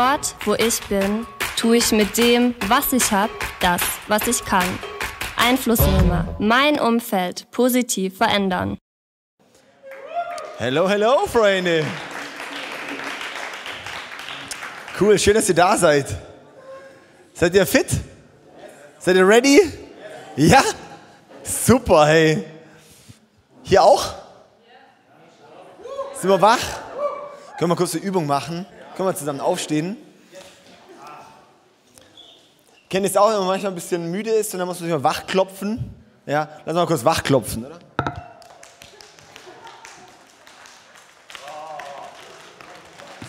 Dort, wo ich bin, tue ich mit dem, was ich habe, das, was ich kann. Einflussnehmer, mein Umfeld positiv verändern. Hello, hello, Freunde. Cool, schön, dass ihr da seid. Seid ihr fit? Seid ihr ready? Ja? Super, hey. Hier auch? Sind wir wach? Können wir kurz eine Übung machen? Können wir zusammen aufstehen? Kennt ihr es auch, wenn man manchmal ein bisschen müde ist und dann muss man sich mal wachklopfen? Ja, lass mal kurz wachklopfen, oder?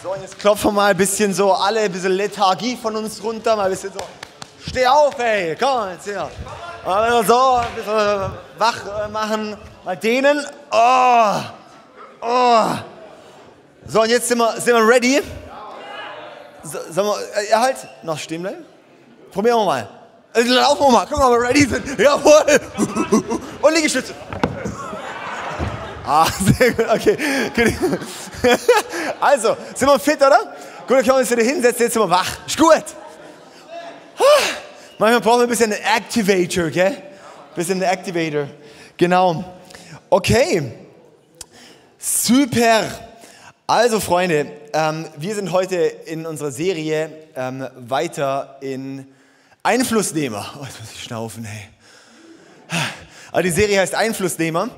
So, und jetzt klopfen wir mal ein bisschen so alle, ein bisschen Lethargie von uns runter, mal ein bisschen so. Steh auf, ey, komm jetzt hier. Also so, ein bisschen wach machen, mal dehnen. Oh, oh. So, und jetzt sind wir, sind wir ready. Sollen wir, äh, halt, noch stehen bleiben? Probieren wir mal. Also, laufen wir mal, gucken, wir ready sind. Jawohl. Und Liegestütze. Ah, sehr gut, okay. Also, sind wir fit, oder? Gut, dann können wir uns wieder hinsetzen, jetzt sind wir wach. Ist gut. Manchmal brauchen wir ein bisschen einen Activator, gell? Ein bisschen einen Activator. Genau. Okay. Super. Also, Freunde, ähm, wir sind heute in unserer Serie ähm, weiter in Einflussnehmer. Oh, jetzt muss ich schnaufen, hey. Aber die Serie heißt Einflussnehmer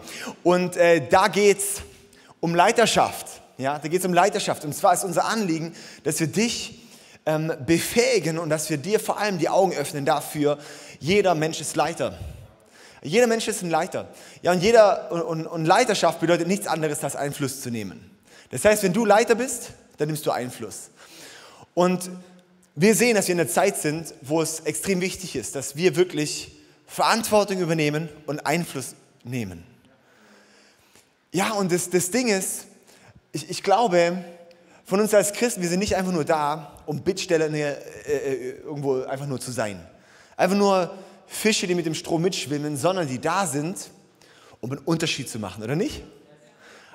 und äh, da geht es um Leiterschaft. Ja, da geht es um Leiterschaft. Und zwar ist unser Anliegen, dass wir dich ähm, befähigen und dass wir dir vor allem die Augen öffnen dafür, jeder Mensch ist Leiter. Jeder Mensch ist ein Leiter. Ja, und, jeder, und, und Leiterschaft bedeutet nichts anderes, als Einfluss zu nehmen. Das heißt, wenn du Leiter bist, dann nimmst du Einfluss. Und wir sehen, dass wir in einer Zeit sind, wo es extrem wichtig ist, dass wir wirklich Verantwortung übernehmen und Einfluss nehmen. Ja, und das, das Ding ist, ich, ich glaube, von uns als Christen, wir sind nicht einfach nur da, um Bittsteller äh, äh, irgendwo einfach nur zu sein. Einfach nur Fische, die mit dem Strom mitschwimmen, sondern die da sind, um einen Unterschied zu machen, oder nicht?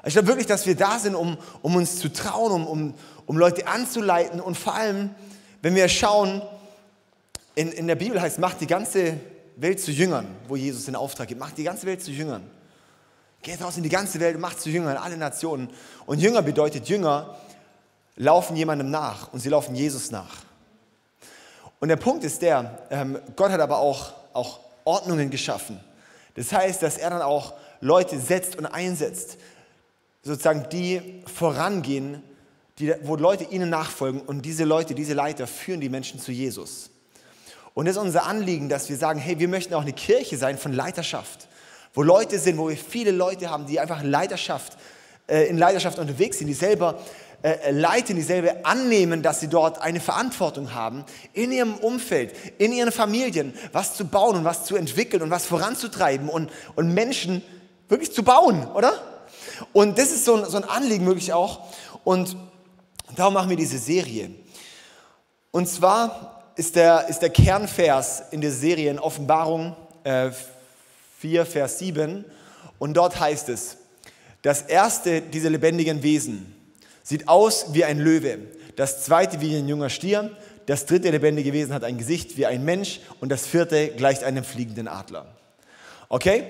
Ich glaube wirklich, dass wir da sind, um, um uns zu trauen, um, um, um Leute anzuleiten und vor allem, wenn wir schauen, in, in der Bibel heißt, macht die ganze Welt zu Jüngern, wo Jesus den Auftrag gibt, macht die ganze Welt zu Jüngern. Geht raus in die ganze Welt und macht zu Jüngern, alle Nationen. Und Jünger bedeutet Jünger, laufen jemandem nach und sie laufen Jesus nach. Und der Punkt ist der, ähm, Gott hat aber auch, auch Ordnungen geschaffen. Das heißt, dass er dann auch Leute setzt und einsetzt, sozusagen die vorangehen, die, wo Leute ihnen nachfolgen und diese Leute, diese Leiter führen die Menschen zu Jesus. Und es ist unser Anliegen, dass wir sagen, hey, wir möchten auch eine Kirche sein von Leiterschaft, wo Leute sind, wo wir viele Leute haben, die einfach Leiterschaft, äh, in Leiterschaft unterwegs sind, die selber äh, äh, leiten, die selber annehmen, dass sie dort eine Verantwortung haben, in ihrem Umfeld, in ihren Familien, was zu bauen und was zu entwickeln und was voranzutreiben und, und Menschen wirklich zu bauen, oder? Und das ist so ein, so ein Anliegen wirklich auch. Und darum machen wir diese Serie. Und zwar ist der, ist der Kernvers in der Serie in Offenbarung äh, 4, Vers 7. Und dort heißt es, das erste dieser lebendigen Wesen, Sieht aus wie ein Löwe. Das zweite wie ein junger Stier. Das dritte lebendige Wesen hat ein Gesicht wie ein Mensch. Und das vierte gleicht einem fliegenden Adler. Okay?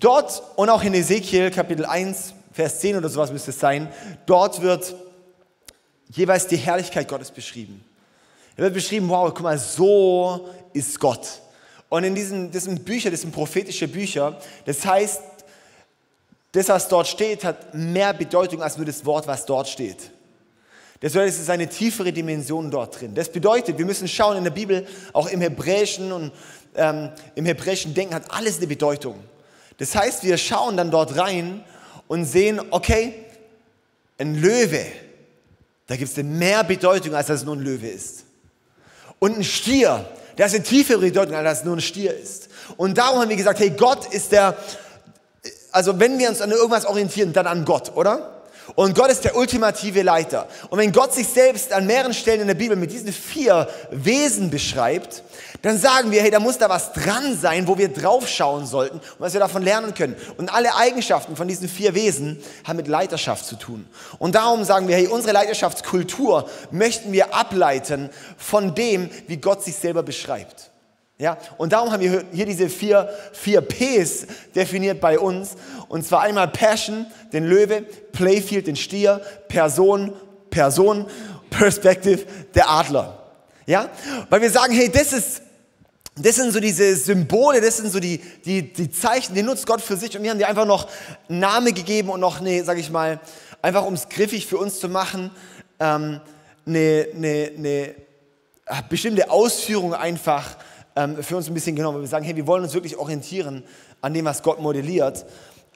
Dort und auch in Ezekiel Kapitel 1, Vers 10 oder sowas müsste es sein, dort wird jeweils die Herrlichkeit Gottes beschrieben. Da wird beschrieben, wow, guck mal, so ist Gott. Und in diesen, diesen Büchern, das sind prophetische Bücher, das heißt, das, was dort steht, hat mehr Bedeutung als nur das Wort, was dort steht. Das ist eine tiefere Dimension dort drin. Das bedeutet, wir müssen schauen in der Bibel, auch im Hebräischen und ähm, im hebräischen Denken hat alles eine Bedeutung. Das heißt, wir schauen dann dort rein und sehen, okay, ein Löwe, da gibt es mehr Bedeutung, als dass es nur ein Löwe ist. Und ein Stier, der hat eine tiefere Bedeutung, als dass es nur ein Stier ist. Und darum haben wir gesagt, hey, Gott ist der also wenn wir uns an irgendwas orientieren, dann an Gott, oder? Und Gott ist der ultimative Leiter. Und wenn Gott sich selbst an mehreren Stellen in der Bibel mit diesen vier Wesen beschreibt, dann sagen wir, hey, da muss da was dran sein, wo wir draufschauen sollten und was wir davon lernen können. Und alle Eigenschaften von diesen vier Wesen haben mit Leiterschaft zu tun. Und darum sagen wir, hey, unsere Leiterschaftskultur möchten wir ableiten von dem, wie Gott sich selber beschreibt. Ja, und darum haben wir hier diese vier, vier Ps definiert bei uns. Und zwar einmal Passion, den Löwe, Playfield, den Stier, Person, Person, Perspective, der Adler. Ja, weil wir sagen, hey, das ist, das sind so diese Symbole, das sind so die, die, die Zeichen, die nutzt Gott für sich. Und wir haben dir einfach noch Namen gegeben und noch eine, sag ich mal, einfach um es griffig für uns zu machen, ähm, eine, eine, eine bestimmte Ausführung einfach ähm, für uns ein bisschen genommen. Wir sagen, hey, wir wollen uns wirklich orientieren an dem, was Gott modelliert.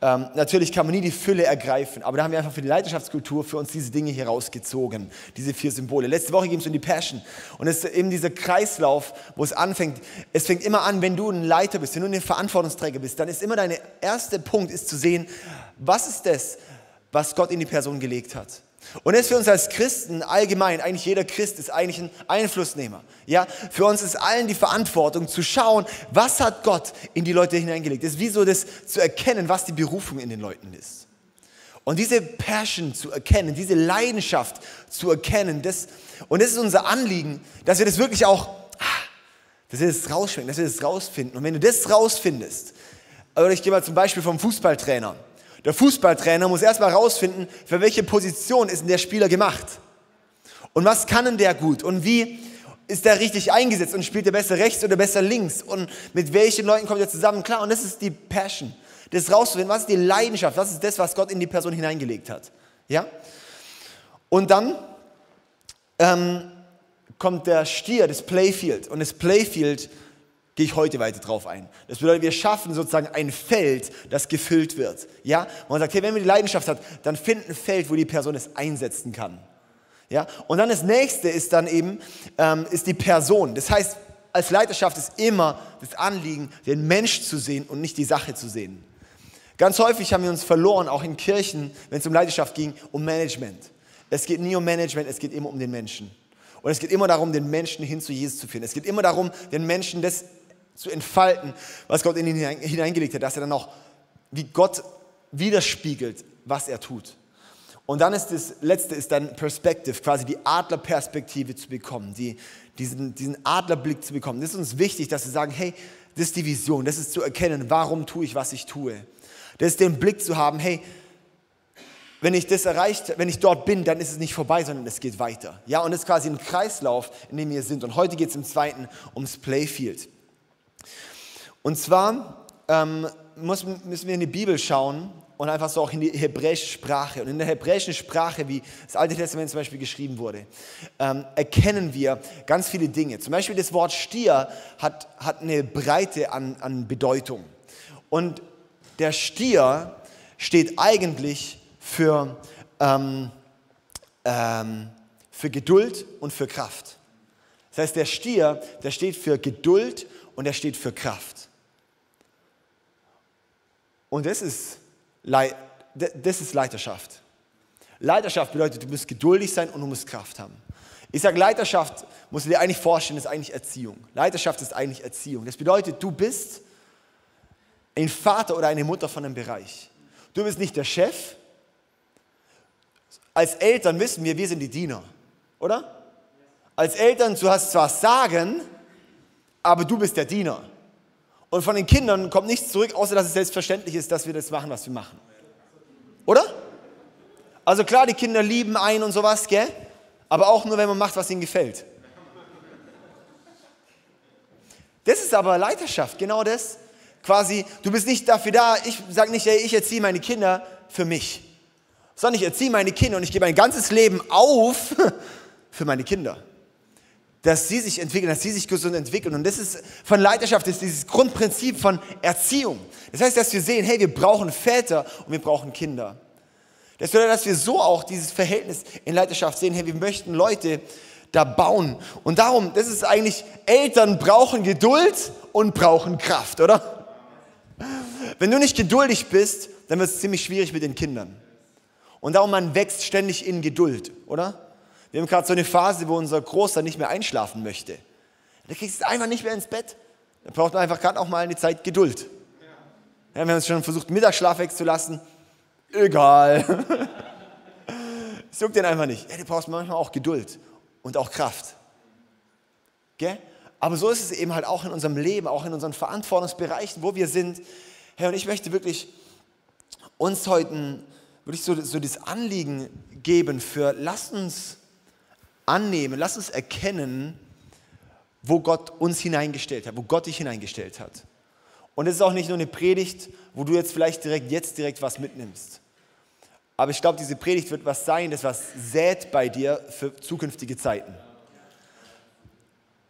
Ähm, natürlich kann man nie die Fülle ergreifen, aber da haben wir einfach für die Leidenschaftskultur für uns diese Dinge hier rausgezogen, diese vier Symbole. Letzte Woche ging es um die Passion und es ist eben dieser Kreislauf, wo es anfängt. Es fängt immer an, wenn du ein Leiter bist, wenn du ein Verantwortungsträger bist, dann ist immer dein erster Punkt ist zu sehen, was ist das, was Gott in die Person gelegt hat. Und ist für uns als Christen allgemein, eigentlich jeder Christ ist eigentlich ein Einflussnehmer. Ja, für uns ist allen die Verantwortung zu schauen, was hat Gott in die Leute hineingelegt. Es ist wie so das zu erkennen, was die Berufung in den Leuten ist. Und diese Passion zu erkennen, diese Leidenschaft zu erkennen, das, und das ist unser Anliegen, dass wir das wirklich auch, dass wir das rausschmecken, dass wir das rausfinden. Und wenn du das rausfindest, oder ich gehe mal zum Beispiel vom Fußballtrainer, der Fußballtrainer muss erstmal herausfinden, für welche Position ist denn der Spieler gemacht. Und was kann denn der gut? Und wie ist der richtig eingesetzt? Und spielt der besser rechts oder besser links? Und mit welchen Leuten kommt er zusammen klar? Und das ist die Passion. Das rauszufinden, was ist die Leidenschaft? Was ist das, was Gott in die Person hineingelegt hat? Ja? Und dann ähm, kommt der Stier, das Playfield. Und das Playfield gehe ich heute weiter drauf ein. Das bedeutet, wir schaffen sozusagen ein Feld, das gefüllt wird. Ja? man sagt, hey, wenn man die Leidenschaft hat, dann find ein Feld, wo die Person es einsetzen kann. Ja? Und dann das nächste ist dann eben, ähm, ist die Person. Das heißt, als Leiterschaft ist immer das Anliegen, den Mensch zu sehen und nicht die Sache zu sehen. Ganz häufig haben wir uns verloren, auch in Kirchen, wenn es um Leidenschaft ging, um Management. Es geht nie um Management, es geht immer um den Menschen. Und es geht immer darum, den Menschen hin zu Jesus zu führen. Es geht immer darum, den Menschen das zu entfalten, was Gott in ihn hineingelegt hat, dass er dann auch wie Gott widerspiegelt, was er tut. Und dann ist das letzte ist dann Perspective, quasi die Adlerperspektive zu bekommen, die, diesen, diesen Adlerblick zu bekommen. Das ist uns wichtig, dass wir sagen, hey, das ist die Vision, das ist zu erkennen, warum tue ich, was ich tue. Das ist den Blick zu haben, hey, wenn ich das erreicht, wenn ich dort bin, dann ist es nicht vorbei, sondern es geht weiter. Ja, und es ist quasi ein Kreislauf, in dem wir sind. Und heute geht es im zweiten ums Playfield. Und zwar ähm, müssen wir in die Bibel schauen und einfach so auch in die hebräische Sprache. Und in der hebräischen Sprache, wie das Alte Testament zum Beispiel geschrieben wurde, ähm, erkennen wir ganz viele Dinge. Zum Beispiel das Wort Stier hat, hat eine Breite an, an Bedeutung. Und der Stier steht eigentlich für, ähm, ähm, für Geduld und für Kraft. Das heißt, der Stier, der steht für Geduld und er steht für Kraft. Und das ist, das ist Leiterschaft. Leiterschaft bedeutet, du musst geduldig sein und du musst Kraft haben. Ich sage, Leiterschaft, musst du dir eigentlich vorstellen, ist eigentlich Erziehung. Leiterschaft ist eigentlich Erziehung. Das bedeutet, du bist ein Vater oder eine Mutter von einem Bereich. Du bist nicht der Chef. Als Eltern wissen wir, wir sind die Diener, oder? Als Eltern, du hast zwar Sagen, aber du bist der Diener. Und von den Kindern kommt nichts zurück, außer dass es selbstverständlich ist, dass wir das machen, was wir machen. Oder? Also klar, die Kinder lieben einen und sowas, gell? Aber auch nur, wenn man macht, was ihnen gefällt. Das ist aber Leiterschaft, genau das. Quasi, du bist nicht dafür da, ich sage nicht, ey, ich erziehe meine Kinder für mich, sondern ich erziehe meine Kinder und ich gebe mein ganzes Leben auf für meine Kinder dass sie sich entwickeln, dass sie sich gesund entwickeln. Und das ist von Leiterschaft, das ist dieses Grundprinzip von Erziehung. Das heißt, dass wir sehen, hey, wir brauchen Väter und wir brauchen Kinder. Das bedeutet, dass wir so auch dieses Verhältnis in Leiterschaft sehen, hey, wir möchten Leute da bauen. Und darum, das ist eigentlich, Eltern brauchen Geduld und brauchen Kraft, oder? Wenn du nicht geduldig bist, dann wird es ziemlich schwierig mit den Kindern. Und darum, man wächst ständig in Geduld, oder? Wir haben gerade so eine Phase, wo unser Großer nicht mehr einschlafen möchte. Der kriegt es einfach nicht mehr ins Bett. Da braucht man einfach gerade auch mal eine Zeit Geduld. Ja, wir haben uns schon versucht, Mittagsschlaf wegzulassen. Egal. Es juckt den einfach nicht. Ja, du brauchst manchmal auch Geduld und auch Kraft. Gell? Aber so ist es eben halt auch in unserem Leben, auch in unseren Verantwortungsbereichen, wo wir sind. Herr, und ich möchte wirklich uns heute wirklich so, so das Anliegen geben für, lasst uns annehmen, lasst uns erkennen, wo Gott uns hineingestellt hat, wo Gott dich hineingestellt hat. Und es ist auch nicht nur eine Predigt, wo du jetzt vielleicht direkt jetzt direkt was mitnimmst. Aber ich glaube, diese Predigt wird was sein, das was sät bei dir für zukünftige Zeiten.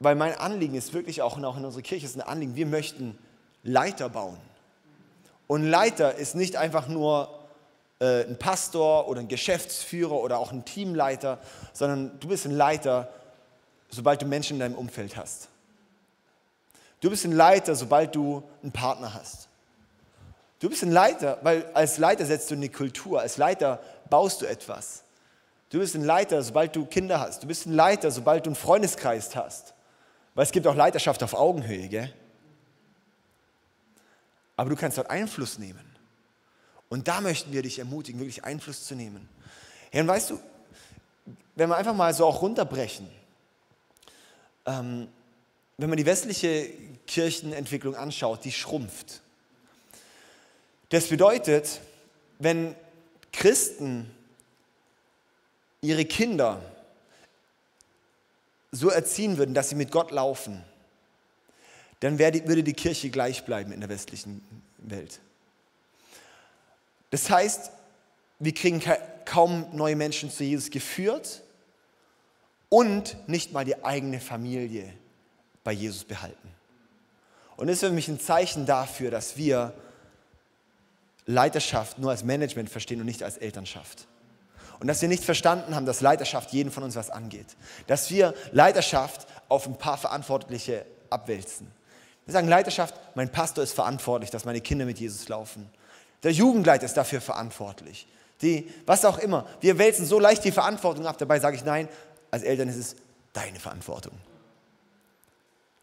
Weil mein Anliegen ist wirklich auch, und auch in unserer Kirche ist ein Anliegen, wir möchten Leiter bauen. Und Leiter ist nicht einfach nur äh, ein Pastor oder ein Geschäftsführer oder auch ein Teamleiter, sondern du bist ein Leiter, sobald du Menschen in deinem Umfeld hast. Du bist ein Leiter, sobald du einen Partner hast. Du bist ein Leiter, weil als Leiter setzt du eine Kultur, als Leiter baust du etwas. Du bist ein Leiter, sobald du Kinder hast. Du bist ein Leiter, sobald du einen Freundeskreis hast. Weil es gibt auch Leiterschaft auf Augenhöhe, gell? Aber du kannst dort Einfluss nehmen. Und da möchten wir dich ermutigen, wirklich Einfluss zu nehmen. Ja, und weißt du, wenn wir einfach mal so auch runterbrechen, ähm, wenn man die westliche Kirchenentwicklung anschaut, die schrumpft. Das bedeutet, wenn Christen ihre Kinder so erziehen würden, dass sie mit Gott laufen, dann würde die Kirche gleich bleiben in der westlichen Welt. Das heißt, wir kriegen kaum neue Menschen zu Jesus geführt und nicht mal die eigene Familie bei Jesus behalten. Und das ist für mich ein Zeichen dafür, dass wir Leiterschaft nur als Management verstehen und nicht als Elternschaft. Und dass wir nicht verstanden haben, dass Leiterschaft jeden von uns was angeht. Dass wir Leiterschaft auf ein paar Verantwortliche abwälzen. Wir sagen Leiterschaft, mein Pastor ist verantwortlich, dass meine Kinder mit Jesus laufen. Der Jugendleiter ist dafür verantwortlich. Die, was auch immer. Wir wälzen so leicht die Verantwortung ab. Dabei sage ich nein, als Eltern ist es deine Verantwortung.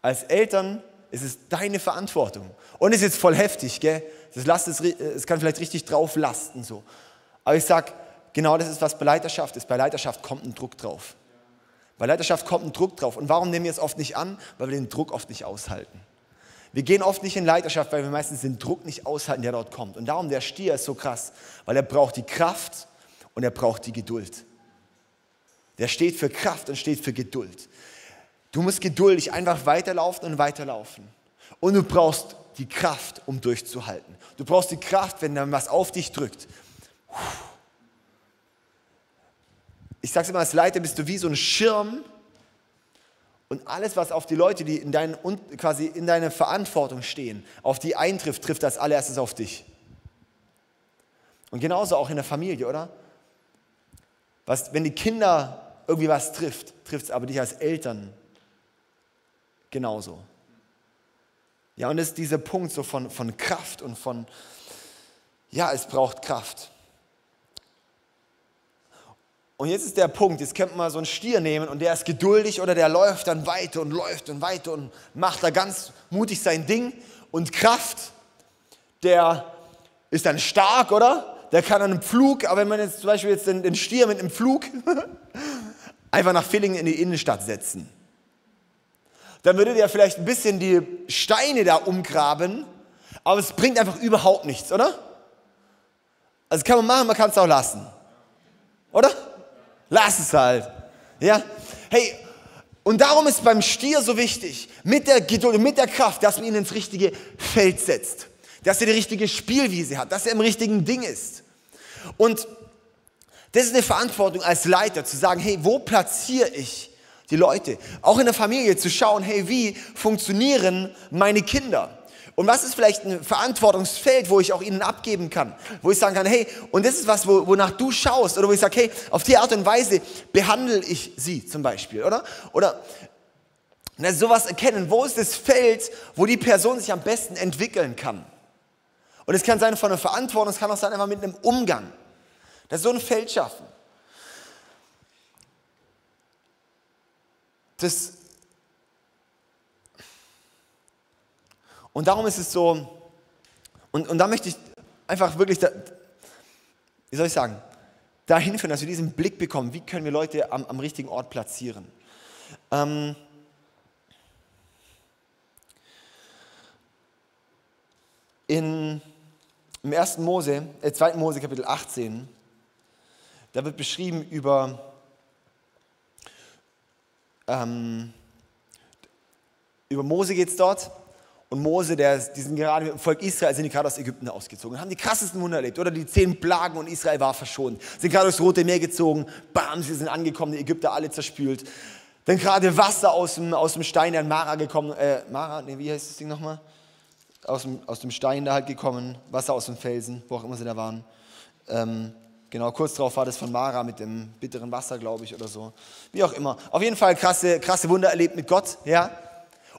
Als Eltern ist es deine Verantwortung. Und es ist jetzt voll heftig, gell? Das lasst es, es kann vielleicht richtig drauf lasten so. Aber ich sage, genau das ist, was bei Leiterschaft ist. Bei Leiterschaft kommt ein Druck drauf. Bei Leiterschaft kommt ein Druck drauf. Und warum nehmen wir es oft nicht an? Weil wir den Druck oft nicht aushalten. Wir gehen oft nicht in Leiterschaft, weil wir meistens den Druck nicht aushalten, der dort kommt. Und darum der Stier ist so krass, weil er braucht die Kraft und er braucht die Geduld. Der steht für Kraft und steht für Geduld. Du musst geduldig einfach weiterlaufen und weiterlaufen. Und du brauchst die Kraft, um durchzuhalten. Du brauchst die Kraft, wenn dann was auf dich drückt. Ich sage es immer, als Leiter bist du wie so ein Schirm, und alles, was auf die Leute, die in, dein, quasi in deiner Verantwortung stehen, auf die eintrifft, trifft das allererstes auf dich. Und genauso auch in der Familie, oder? Was, wenn die Kinder irgendwie was trifft, trifft es aber dich als Eltern genauso. Ja, und es ist dieser Punkt so von, von Kraft und von, ja, es braucht Kraft. Und jetzt ist der Punkt, jetzt könnte man so einen Stier nehmen und der ist geduldig oder der läuft dann weiter und läuft und weiter und macht da ganz mutig sein Ding. Und Kraft, der ist dann stark, oder? Der kann einen Pflug, aber wenn man jetzt zum Beispiel jetzt den, den Stier mit einem Pflug einfach nach Villingen in die Innenstadt setzen, dann würde der vielleicht ein bisschen die Steine da umgraben, aber es bringt einfach überhaupt nichts, oder? Also kann man machen, man kann es auch lassen. Oder? Lass es halt. Ja? Hey, und darum ist beim Stier so wichtig, mit der Geduld und mit der Kraft, dass man ihn ins richtige Feld setzt. Dass er die richtige Spielwiese hat, dass er im richtigen Ding ist. Und das ist eine Verantwortung als Leiter, zu sagen, hey, wo platziere ich die Leute? Auch in der Familie zu schauen, hey, wie funktionieren meine Kinder? Und was ist vielleicht ein Verantwortungsfeld, wo ich auch ihnen abgeben kann? Wo ich sagen kann, hey, und das ist was, wonach du schaust. Oder wo ich sage, hey, auf die Art und Weise behandle ich sie zum Beispiel. Oder? Oder na, sowas erkennen. Wo ist das Feld, wo die Person sich am besten entwickeln kann? Und es kann sein von einer Verantwortung, es kann auch sein einfach mit einem Umgang. dass so ein Feld schaffen. Das und darum ist es so, und, und da möchte ich einfach wirklich, da, wie soll ich sagen, dahin führen, dass wir diesen Blick bekommen, wie können wir Leute am, am richtigen Ort platzieren. Ähm, in, Im 1. Mose, äh, 2. Mose Kapitel 18, da wird beschrieben über, ähm, über Mose geht es dort und Mose, der, die sind gerade mit dem Volk Israel, sind die gerade aus Ägypten ausgezogen haben die krassesten Wunder erlebt. Oder die zehn Plagen und Israel war verschont. Sind gerade durchs Rote Meer gezogen, bam, sie sind angekommen, die Ägypter alle zerspült. Dann gerade Wasser aus dem, aus dem Stein der Mara gekommen. Äh, Mara, nee, wie heißt das Ding nochmal? Aus dem, aus dem Stein da halt gekommen, Wasser aus dem Felsen, wo auch immer sie da waren. Ähm, genau, kurz darauf war das von Mara mit dem bitteren Wasser, glaube ich, oder so. Wie auch immer. Auf jeden Fall krasse, krasse Wunder erlebt mit Gott, ja.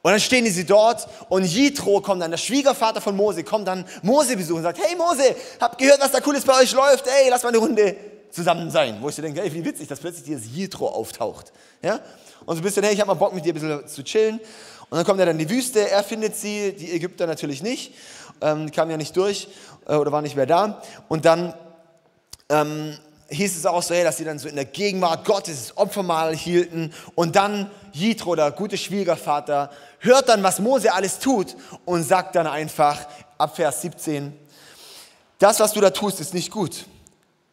Und dann stehen sie dort und Jitro kommt dann, der Schwiegervater von Mose, kommt dann Mose besuchen und sagt, hey Mose, habt gehört, was da cooles bei euch läuft? Ey, lass mal eine Runde zusammen sein. Wo ich so denke, ey, wie witzig, dass plötzlich dieses Jitro auftaucht. Ja? Und so ein bisschen, hey, ich habe mal Bock mit dir ein bisschen zu chillen. Und dann kommt er dann in die Wüste, er findet sie, die Ägypter natürlich nicht, ähm, kam ja nicht durch äh, oder war nicht mehr da. Und dann ähm, hieß es auch so, hey, dass sie dann so in der Gegenwart Gottes das Opfermahl hielten und dann Jitro, der gute Schwiegervater, hört dann, was Mose alles tut und sagt dann einfach ab Vers 17, das, was du da tust, ist nicht gut,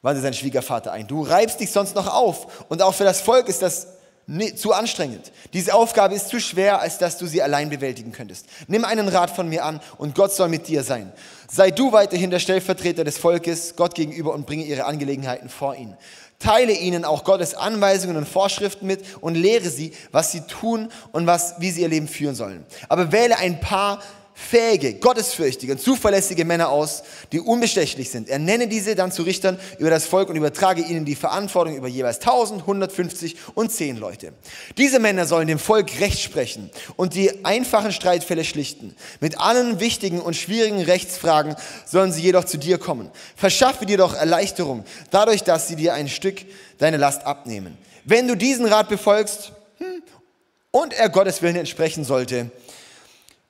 wandte sein Schwiegervater ein. Du reibst dich sonst noch auf und auch für das Volk ist das zu anstrengend. Diese Aufgabe ist zu schwer, als dass du sie allein bewältigen könntest. Nimm einen Rat von mir an und Gott soll mit dir sein. Sei du weiterhin der Stellvertreter des Volkes Gott gegenüber und bringe ihre Angelegenheiten vor ihn. Teile ihnen auch Gottes Anweisungen und Vorschriften mit und lehre sie, was sie tun und was, wie sie ihr Leben führen sollen. Aber wähle ein paar fähige, gottesfürchtige und zuverlässige Männer aus, die unbestechlich sind. Er nenne diese dann zu Richtern über das Volk und übertrage ihnen die Verantwortung über jeweils 1000, 150 und 10 Leute. Diese Männer sollen dem Volk Recht sprechen und die einfachen Streitfälle schlichten. Mit allen wichtigen und schwierigen Rechtsfragen sollen sie jedoch zu dir kommen. Verschaffe dir doch Erleichterung, dadurch, dass sie dir ein Stück deine Last abnehmen. Wenn du diesen Rat befolgst hm, und er Gottes Willen entsprechen sollte,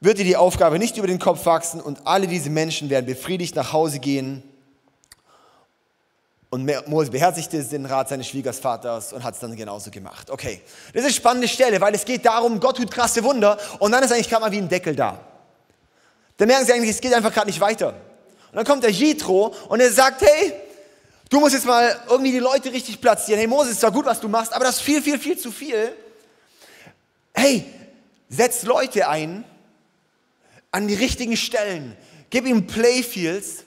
wird dir die Aufgabe nicht über den Kopf wachsen und alle diese Menschen werden befriedigt nach Hause gehen. Und Mose beherzigte den Rat seines Schwiegervaters und hat es dann genauso gemacht. Okay, das ist eine spannende Stelle, weil es geht darum, Gott tut krasse Wunder und dann ist eigentlich gerade mal wie ein Deckel da. Dann merken sie eigentlich, es geht einfach gerade nicht weiter. Und dann kommt der Jitro und er sagt, hey, du musst jetzt mal irgendwie die Leute richtig platzieren. Hey Mose, ist zwar gut, was du machst, aber das ist viel, viel, viel zu viel. Hey, setz Leute ein, an die richtigen Stellen. Gib ihm Playfields,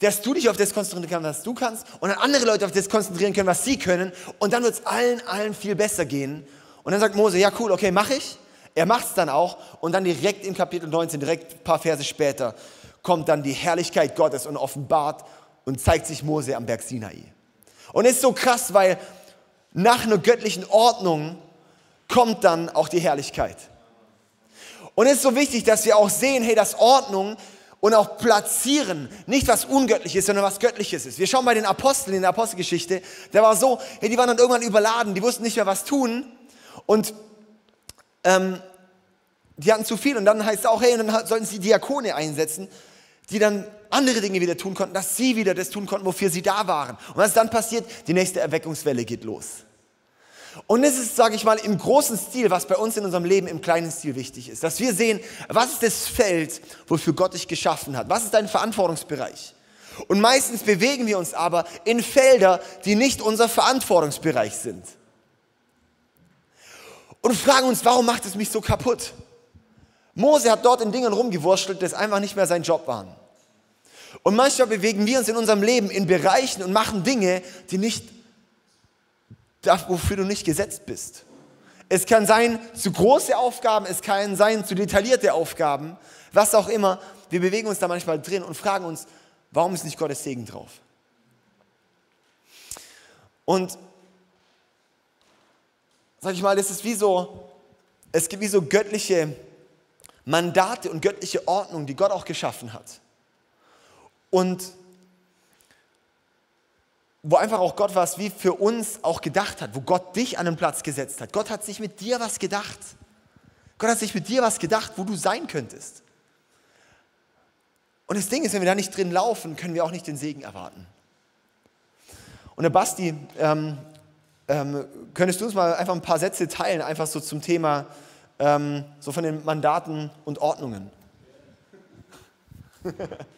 dass du dich auf das konzentrieren kannst, was du kannst, und dann andere Leute auf das konzentrieren können, was sie können. Und dann wird es allen, allen viel besser gehen. Und dann sagt Mose, ja cool, okay, mach ich. Er macht es dann auch. Und dann direkt im Kapitel 19, direkt ein paar Verse später, kommt dann die Herrlichkeit Gottes und offenbart und zeigt sich Mose am Berg Sinai. Und ist so krass, weil nach einer göttlichen Ordnung kommt dann auch die Herrlichkeit. Und es ist so wichtig, dass wir auch sehen, hey, dass Ordnung und auch platzieren nicht was Ungöttliches, sondern was Göttliches ist. Wir schauen bei den Aposteln in der Apostelgeschichte, da war so, hey, die waren dann irgendwann überladen, die wussten nicht mehr, was tun und ähm, die hatten zu viel und dann heißt es auch, hey, und dann sollten sie Diakone einsetzen, die dann andere Dinge wieder tun konnten, dass sie wieder das tun konnten, wofür sie da waren. Und was ist dann passiert? Die nächste Erweckungswelle geht los. Und das ist, sage ich mal, im großen Stil, was bei uns in unserem Leben im kleinen Stil wichtig ist. Dass wir sehen, was ist das Feld, wofür Gott dich geschaffen hat? Was ist dein Verantwortungsbereich? Und meistens bewegen wir uns aber in Felder, die nicht unser Verantwortungsbereich sind. Und fragen uns, warum macht es mich so kaputt? Mose hat dort in Dingen rumgewurschtelt, das einfach nicht mehr sein Job waren. Und manchmal bewegen wir uns in unserem Leben in Bereichen und machen Dinge, die nicht das, wofür du nicht gesetzt bist. Es kann sein zu große Aufgaben, es kann sein zu detaillierte Aufgaben, was auch immer. Wir bewegen uns da manchmal drin und fragen uns, warum ist nicht Gottes Segen drauf? Und sag ich mal, das ist wie so, es gibt wie so göttliche Mandate und göttliche Ordnung, die Gott auch geschaffen hat. Und wo einfach auch Gott was wie für uns auch gedacht hat, wo Gott dich an einen Platz gesetzt hat. Gott hat sich mit dir was gedacht. Gott hat sich mit dir was gedacht, wo du sein könntest. Und das Ding ist, wenn wir da nicht drin laufen, können wir auch nicht den Segen erwarten. Und der Basti, ähm, ähm, könntest du uns mal einfach ein paar Sätze teilen, einfach so zum Thema ähm, so von den Mandaten und Ordnungen?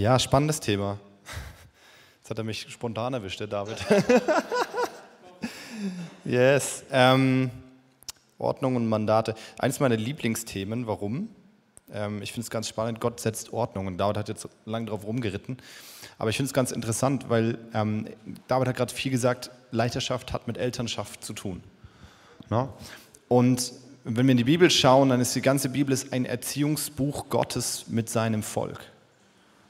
Ja, spannendes Thema. Jetzt hat er mich spontan erwischt, der David. yes. Ähm, Ordnung und Mandate. Eines meiner Lieblingsthemen, warum? Ähm, ich finde es ganz spannend, Gott setzt Ordnung und David hat jetzt lange drauf rumgeritten. Aber ich finde es ganz interessant, weil ähm, David hat gerade viel gesagt, Leiterschaft hat mit Elternschaft zu tun. No? Und wenn wir in die Bibel schauen, dann ist die ganze Bibel ein Erziehungsbuch Gottes mit seinem Volk.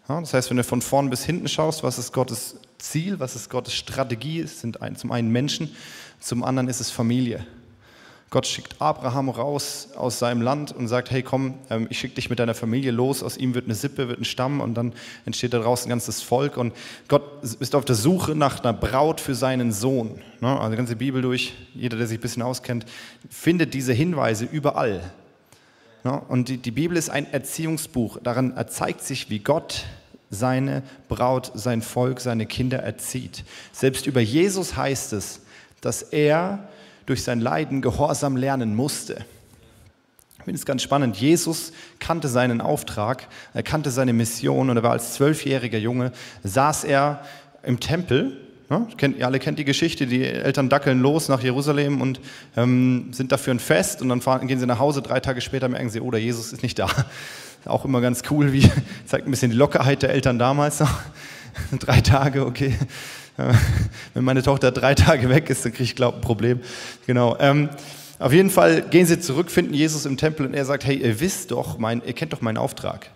Das heißt, wenn du von vorn bis hinten schaust, was ist Gottes Ziel, was ist Gottes Strategie, es sind zum einen Menschen, zum anderen ist es Familie. Gott schickt Abraham raus aus seinem Land und sagt, hey komm, ähm, ich schicke dich mit deiner Familie los, aus ihm wird eine Sippe, wird ein Stamm und dann entsteht daraus ein ganzes Volk und Gott ist auf der Suche nach einer Braut für seinen Sohn. Ne? Also die ganze Bibel durch, jeder, der sich ein bisschen auskennt, findet diese Hinweise überall. Und die, Bibel ist ein Erziehungsbuch, daran zeigt sich, wie Gott seine Braut, sein Volk, seine Kinder erzieht. Selbst über Jesus heißt es, dass er durch sein Leiden Gehorsam lernen musste. Ich finde es ganz spannend. Jesus kannte seinen Auftrag, er kannte seine Mission und er war als zwölfjähriger Junge, saß er im Tempel. Kennt, ihr alle kennt die Geschichte, die Eltern dackeln los nach Jerusalem und ähm, sind dafür ein Fest und dann fahren, gehen sie nach Hause, drei Tage später merken sie, oh, der Jesus ist nicht da. Auch immer ganz cool, wie, zeigt ein bisschen die Lockerheit der Eltern damals. Drei Tage, okay. Wenn meine Tochter drei Tage weg ist, dann kriege ich, glaube ich, ein Problem. Genau. Ähm, auf jeden Fall gehen sie zurück, finden Jesus im Tempel und er sagt, hey, ihr wisst doch, mein, ihr kennt doch meinen Auftrag.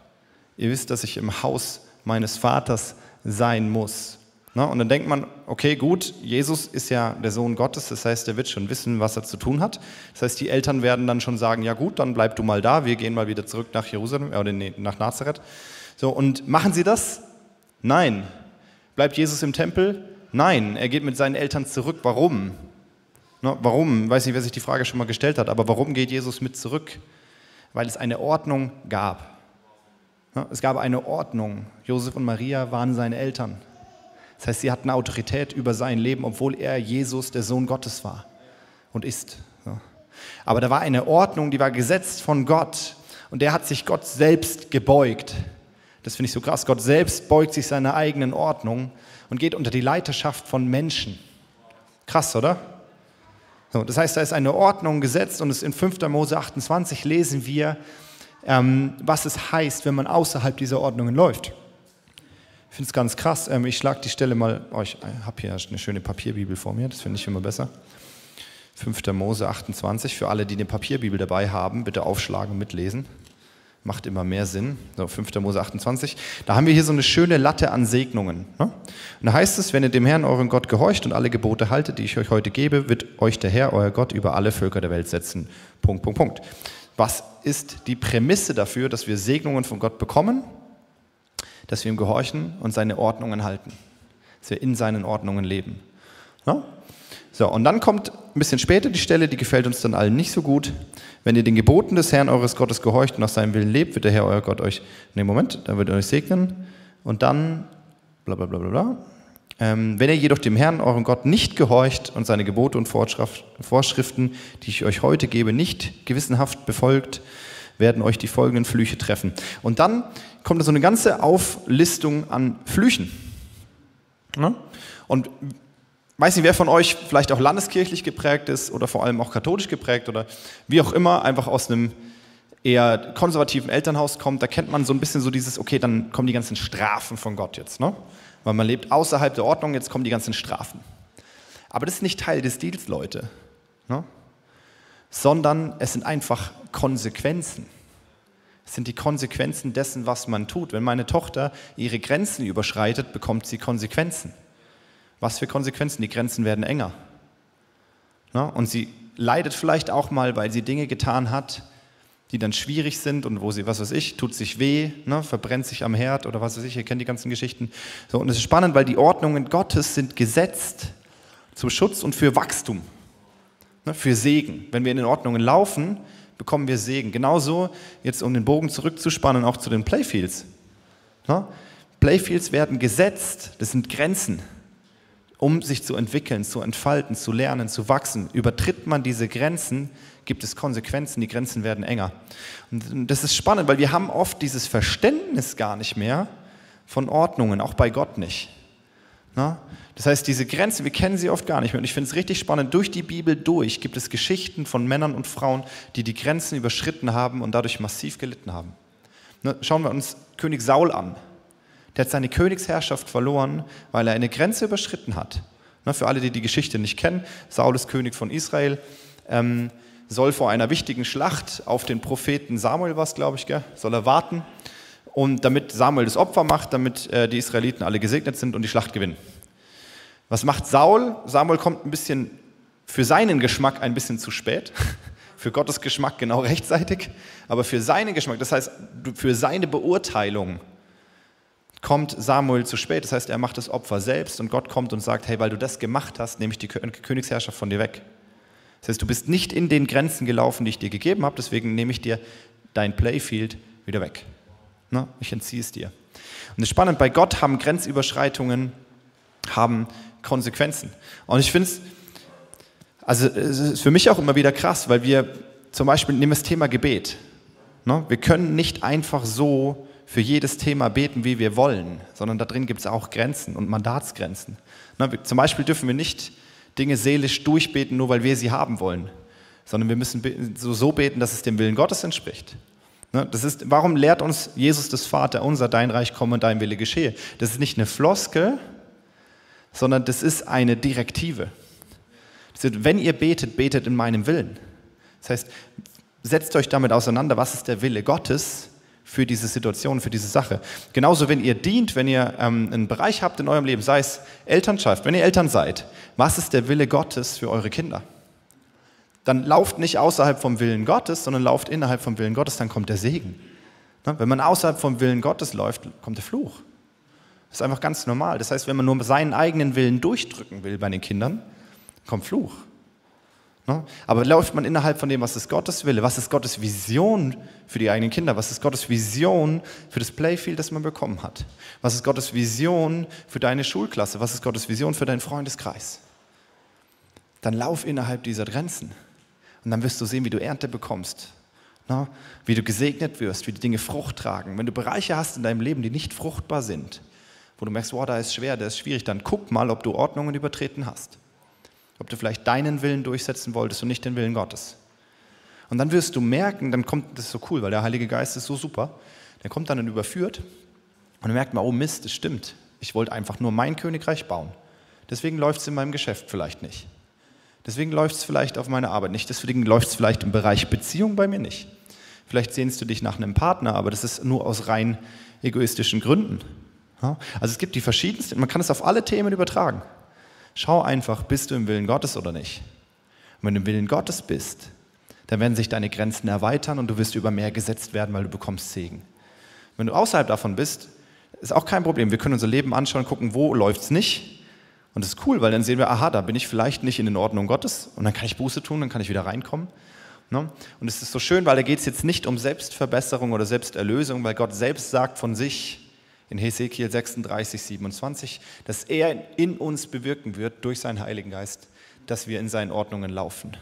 Ihr wisst, dass ich im Haus meines Vaters sein muss. Na, und dann denkt man, okay, gut, Jesus ist ja der Sohn Gottes, das heißt, er wird schon wissen, was er zu tun hat. Das heißt, die Eltern werden dann schon sagen, ja gut, dann bleib du mal da, wir gehen mal wieder zurück nach Jerusalem, äh, oder nee, nach Nazareth. So, und machen sie das? Nein. Bleibt Jesus im Tempel? Nein, er geht mit seinen Eltern zurück. Warum? Na, warum? Weiß nicht, wer sich die Frage schon mal gestellt hat, aber warum geht Jesus mit zurück? Weil es eine Ordnung gab. Na, es gab eine Ordnung. Josef und Maria waren seine Eltern. Das heißt, sie hatten Autorität über sein Leben, obwohl er Jesus, der Sohn Gottes war und ist. Aber da war eine Ordnung, die war gesetzt von Gott und der hat sich Gott selbst gebeugt. Das finde ich so krass. Gott selbst beugt sich seiner eigenen Ordnung und geht unter die Leiterschaft von Menschen. Krass, oder? So, das heißt, da ist eine Ordnung gesetzt und in 5. Mose 28 lesen wir, ähm, was es heißt, wenn man außerhalb dieser Ordnungen läuft. Ich finde es ganz krass. Ähm, ich schlage die Stelle mal, oh, ich habe hier eine schöne Papierbibel vor mir, das finde ich immer besser. 5. Mose 28, für alle, die eine Papierbibel dabei haben, bitte aufschlagen mitlesen. Macht immer mehr Sinn. So, 5. Mose 28. Da haben wir hier so eine schöne Latte an Segnungen. Ne? Und da heißt es, wenn ihr dem Herrn, euren Gott, gehorcht und alle Gebote haltet, die ich euch heute gebe, wird euch der Herr, euer Gott, über alle Völker der Welt setzen. Punkt, Punkt, Punkt. Was ist die Prämisse dafür, dass wir Segnungen von Gott bekommen? Dass wir ihm gehorchen und seine Ordnungen halten, dass wir in seinen Ordnungen leben. Ja? So, und dann kommt ein bisschen später die Stelle, die gefällt uns dann allen nicht so gut. Wenn ihr den Geboten des Herrn eures Gottes gehorcht und nach seinem Willen lebt, wird der Herr euer Gott euch, ne Moment, da wird er euch segnen. Und dann, bla bla bla bla bla. Ähm, wenn ihr jedoch dem Herrn, eurem Gott, nicht gehorcht und seine Gebote und Vorschriften, die ich euch heute gebe, nicht gewissenhaft befolgt, werden euch die folgenden Flüche treffen. Und dann kommt da so eine ganze Auflistung an Flüchen. Ne? Und weiß nicht, wer von euch vielleicht auch landeskirchlich geprägt ist oder vor allem auch katholisch geprägt oder wie auch immer, einfach aus einem eher konservativen Elternhaus kommt, da kennt man so ein bisschen so dieses, okay, dann kommen die ganzen Strafen von Gott jetzt, ne? Weil man lebt außerhalb der Ordnung, jetzt kommen die ganzen Strafen. Aber das ist nicht Teil des Deals, Leute. Ne? Sondern es sind einfach Konsequenzen. Sind die Konsequenzen dessen, was man tut. Wenn meine Tochter ihre Grenzen überschreitet, bekommt sie Konsequenzen. Was für Konsequenzen? Die Grenzen werden enger. Und sie leidet vielleicht auch mal, weil sie Dinge getan hat, die dann schwierig sind und wo sie, was weiß ich, tut sich weh, ne, verbrennt sich am Herd oder was weiß ich, ihr kennt die ganzen Geschichten. So, und es ist spannend, weil die Ordnungen Gottes sind gesetzt zum Schutz und für Wachstum, ne, für Segen. Wenn wir in den Ordnungen laufen, bekommen wir Segen. Genauso, jetzt um den Bogen zurückzuspannen, auch zu den Playfields. Ne? Playfields werden gesetzt, das sind Grenzen, um sich zu entwickeln, zu entfalten, zu lernen, zu wachsen. Übertritt man diese Grenzen, gibt es Konsequenzen, die Grenzen werden enger. Und das ist spannend, weil wir haben oft dieses Verständnis gar nicht mehr von Ordnungen, auch bei Gott nicht. Na? Das heißt, diese Grenzen, wir kennen sie oft gar nicht mehr. Und ich finde es richtig spannend, durch die Bibel durch gibt es Geschichten von Männern und Frauen, die die Grenzen überschritten haben und dadurch massiv gelitten haben. Na, schauen wir uns König Saul an. Der hat seine Königsherrschaft verloren, weil er eine Grenze überschritten hat. Na, für alle, die die Geschichte nicht kennen, Saul ist König von Israel. Ähm, soll vor einer wichtigen Schlacht auf den Propheten Samuel, was glaube ich, gell? soll er warten, und damit Samuel das Opfer macht, damit äh, die Israeliten alle gesegnet sind und die Schlacht gewinnen. Was macht Saul? Samuel kommt ein bisschen für seinen Geschmack ein bisschen zu spät, für Gottes Geschmack genau rechtzeitig, aber für seinen Geschmack, das heißt für seine Beurteilung kommt Samuel zu spät. Das heißt, er macht das Opfer selbst und Gott kommt und sagt, hey, weil du das gemacht hast, nehme ich die Königsherrschaft von dir weg. Das heißt, du bist nicht in den Grenzen gelaufen, die ich dir gegeben habe, deswegen nehme ich dir dein Playfield wieder weg. Na, ich entziehe es dir. Und es ist spannend, bei Gott haben Grenzüberschreitungen haben Konsequenzen. Und ich finde es, also es ist für mich auch immer wieder krass, weil wir zum Beispiel nehmen das Thema Gebet. Ne? Wir können nicht einfach so für jedes Thema beten, wie wir wollen, sondern da drin gibt es auch Grenzen und Mandatsgrenzen. Ne? Zum Beispiel dürfen wir nicht Dinge seelisch durchbeten, nur weil wir sie haben wollen, sondern wir müssen so beten, dass es dem Willen Gottes entspricht. Ne? Das ist, warum lehrt uns Jesus das Vater unser, dein Reich komme und dein Wille geschehe? Das ist nicht eine Floskel, sondern das ist eine Direktive. Heißt, wenn ihr betet, betet in meinem Willen. Das heißt, setzt euch damit auseinander, was ist der Wille Gottes für diese Situation, für diese Sache. Genauso, wenn ihr dient, wenn ihr ähm, einen Bereich habt in eurem Leben, sei es Elternschaft, wenn ihr Eltern seid, was ist der Wille Gottes für eure Kinder? Dann lauft nicht außerhalb vom Willen Gottes, sondern lauft innerhalb vom Willen Gottes, dann kommt der Segen. Ne? Wenn man außerhalb vom Willen Gottes läuft, kommt der Fluch. Das ist einfach ganz normal. Das heißt, wenn man nur seinen eigenen Willen durchdrücken will bei den Kindern, kommt Fluch. Ne? Aber läuft man innerhalb von dem, was ist Gottes Wille, was ist Gottes Vision für die eigenen Kinder, was ist Gottes Vision für das Playfield, das man bekommen hat, was ist Gottes Vision für deine Schulklasse, was ist Gottes Vision für deinen Freundeskreis, dann lauf innerhalb dieser Grenzen und dann wirst du sehen, wie du Ernte bekommst, ne? wie du gesegnet wirst, wie die Dinge Frucht tragen. Wenn du Bereiche hast in deinem Leben, die nicht fruchtbar sind, wo du merkst, wow, da ist schwer, da ist schwierig, dann guck mal, ob du Ordnungen übertreten hast. Ob du vielleicht deinen Willen durchsetzen wolltest und nicht den Willen Gottes. Und dann wirst du merken, dann kommt, das ist so cool, weil der Heilige Geist ist so super, der kommt dann und überführt und merkt man, oh Mist, das stimmt. Ich wollte einfach nur mein Königreich bauen. Deswegen läuft es in meinem Geschäft vielleicht nicht. Deswegen läuft es vielleicht auf meiner Arbeit nicht. Deswegen läuft es vielleicht im Bereich Beziehung bei mir nicht. Vielleicht sehnst du dich nach einem Partner, aber das ist nur aus rein egoistischen Gründen. Also es gibt die verschiedensten, man kann es auf alle Themen übertragen. Schau einfach, bist du im Willen Gottes oder nicht. Und wenn du im Willen Gottes bist, dann werden sich deine Grenzen erweitern und du wirst über mehr gesetzt werden, weil du bekommst Segen. Wenn du außerhalb davon bist, ist auch kein Problem. Wir können unser Leben anschauen, gucken, wo läuft es nicht. Und das ist cool, weil dann sehen wir, aha, da bin ich vielleicht nicht in den Ordnungen Gottes und dann kann ich Buße tun, dann kann ich wieder reinkommen. Ne? Und es ist so schön, weil da geht es jetzt nicht um Selbstverbesserung oder Selbsterlösung, weil Gott selbst sagt von sich, in Hesekiel 36, 27, dass er in uns bewirken wird durch seinen Heiligen Geist, dass wir in seinen Ordnungen laufen.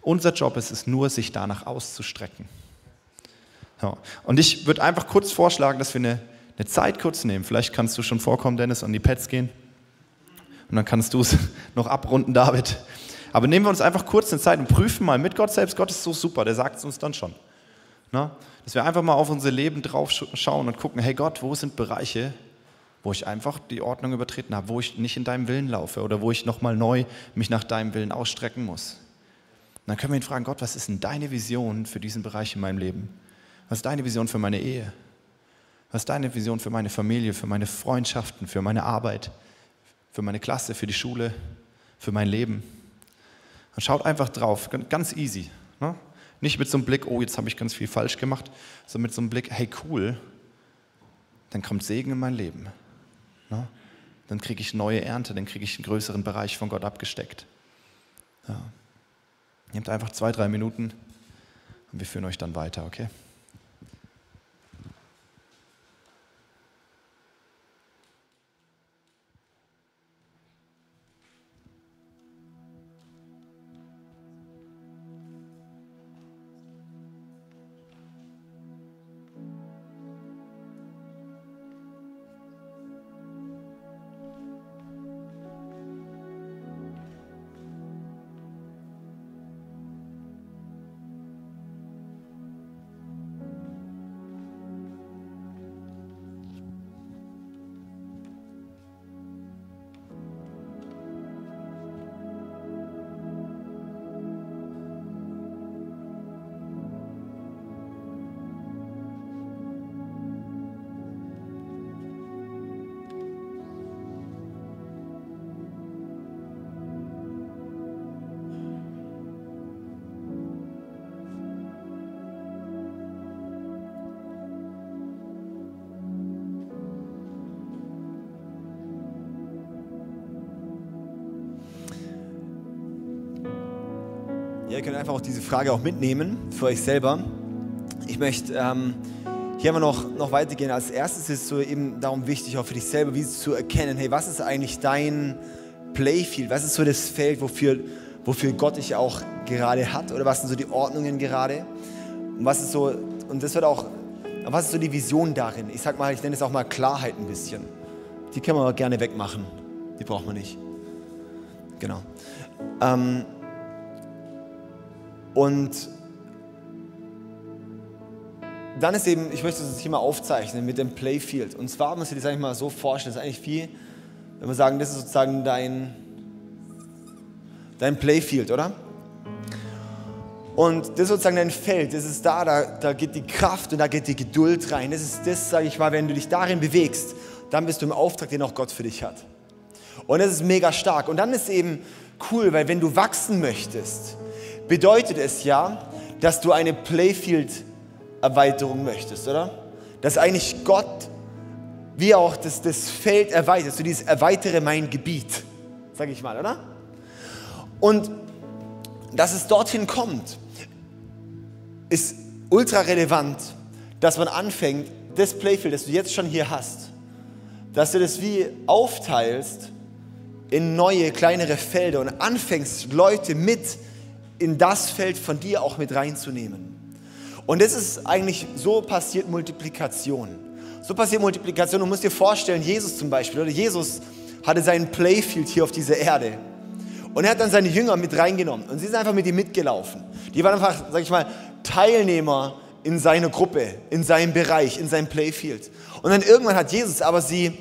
Unser Job ist es nur, sich danach auszustrecken. Ja. Und ich würde einfach kurz vorschlagen, dass wir eine, eine Zeit kurz nehmen. Vielleicht kannst du schon vorkommen, Dennis, an die Pads gehen. Und dann kannst du es noch abrunden, David. Aber nehmen wir uns einfach kurz eine Zeit und prüfen mal mit Gott selbst. Gott ist so super, der sagt es uns dann schon. Na? Dass wir einfach mal auf unser Leben drauf schauen und gucken, hey Gott, wo sind Bereiche, wo ich einfach die Ordnung übertreten habe, wo ich nicht in deinem Willen laufe oder wo ich nochmal neu mich nach deinem Willen ausstrecken muss. Und dann können wir ihn fragen, Gott, was ist denn deine Vision für diesen Bereich in meinem Leben? Was ist deine Vision für meine Ehe? Was ist deine Vision für meine Familie, für meine Freundschaften, für meine Arbeit, für meine Klasse, für die Schule, für mein Leben? Und schaut einfach drauf, ganz easy. Ne? Nicht mit so einem Blick, oh, jetzt habe ich ganz viel falsch gemacht, sondern mit so einem Blick, hey, cool, dann kommt Segen in mein Leben. Ne? Dann kriege ich neue Ernte, dann kriege ich einen größeren Bereich von Gott abgesteckt. Ja. Habt einfach zwei, drei Minuten und wir führen euch dann weiter, okay? Auch diese Frage auch mitnehmen für euch selber. Ich möchte ähm, hier aber noch, noch weitergehen. Als erstes ist so eben darum wichtig, auch für dich selber, wie zu erkennen, hey, was ist eigentlich dein Playfield? Was ist so das Feld, wofür, wofür Gott dich auch gerade hat? Oder was sind so die Ordnungen gerade? Und was ist so, und das wird auch, was ist so die Vision darin? Ich sag mal, ich nenne es auch mal Klarheit ein bisschen. Die können wir gerne wegmachen. Die braucht man nicht. Genau. Ähm, und dann ist eben, ich möchte das Thema aufzeichnen mit dem Playfield. Und zwar muss ich das eigentlich mal so vorstellen, das ist eigentlich wie, wenn wir sagen, das ist sozusagen dein, dein Playfield, oder? Und das ist sozusagen dein Feld, das ist da, da, da geht die Kraft und da geht die Geduld rein. Das ist das, sage ich mal, wenn du dich darin bewegst, dann bist du im Auftrag, den auch Gott für dich hat. Und das ist mega stark. Und dann ist eben cool, weil wenn du wachsen möchtest, bedeutet es ja, dass du eine Playfield-Erweiterung möchtest, oder? Dass eigentlich Gott wie auch das, das Feld erweitert, so dieses erweitere mein Gebiet, sage ich mal, oder? Und dass es dorthin kommt, ist ultra relevant, dass man anfängt, das Playfield, das du jetzt schon hier hast, dass du das wie aufteilst in neue, kleinere Felder und anfängst, Leute mit in das Feld von dir auch mit reinzunehmen. Und das ist eigentlich, so passiert Multiplikation. So passiert Multiplikation. Du musst dir vorstellen, Jesus zum Beispiel, oder Jesus hatte seinen Playfield hier auf dieser Erde. Und er hat dann seine Jünger mit reingenommen. Und sie sind einfach mit ihm mitgelaufen. Die waren einfach, sag ich mal, Teilnehmer in seiner Gruppe, in seinem Bereich, in seinem Playfield. Und dann irgendwann hat Jesus aber sie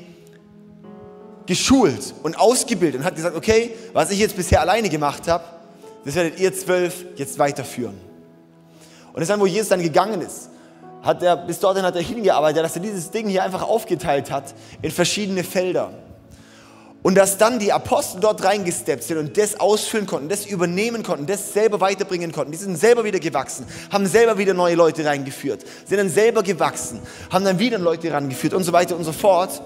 geschult und ausgebildet und hat gesagt, okay, was ich jetzt bisher alleine gemacht habe, das werdet ihr zwölf jetzt weiterführen. Und das ist dann, wo Jesus dann gegangen ist. Hat er, bis dorthin hat er hingearbeitet, dass er dieses Ding hier einfach aufgeteilt hat in verschiedene Felder. Und dass dann die Apostel dort reingesteppt sind und das ausfüllen konnten, das übernehmen konnten, das selber weiterbringen konnten. Die sind selber wieder gewachsen, haben selber wieder neue Leute reingeführt, sind dann selber gewachsen, haben dann wieder Leute rangeführt und so weiter und so fort.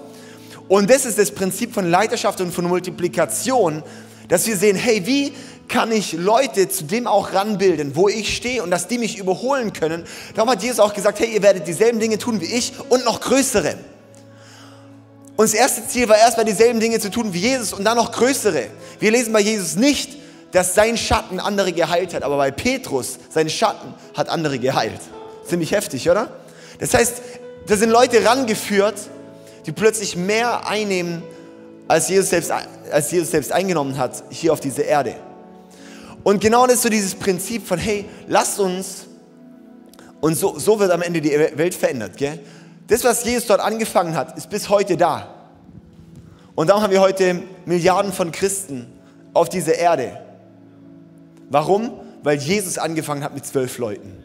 Und das ist das Prinzip von Leiterschaft und von Multiplikation, dass wir sehen, hey, wie kann ich Leute zu dem auch ranbilden, wo ich stehe und dass die mich überholen können. Darum hat Jesus auch gesagt, hey, ihr werdet dieselben Dinge tun wie ich und noch größere. Und das erste Ziel war erstmal dieselben Dinge zu tun wie Jesus und dann noch größere. Wir lesen bei Jesus nicht, dass sein Schatten andere geheilt hat, aber bei Petrus, sein Schatten hat andere geheilt. Ziemlich heftig, oder? Das heißt, da sind Leute rangeführt, die plötzlich mehr einnehmen, als Jesus selbst, als Jesus selbst eingenommen hat, hier auf dieser Erde. Und genau das ist so dieses Prinzip von, hey, lasst uns, und so, so wird am Ende die Welt verändert. Gell? Das, was Jesus dort angefangen hat, ist bis heute da. Und darum haben wir heute Milliarden von Christen auf dieser Erde. Warum? Weil Jesus angefangen hat mit zwölf Leuten.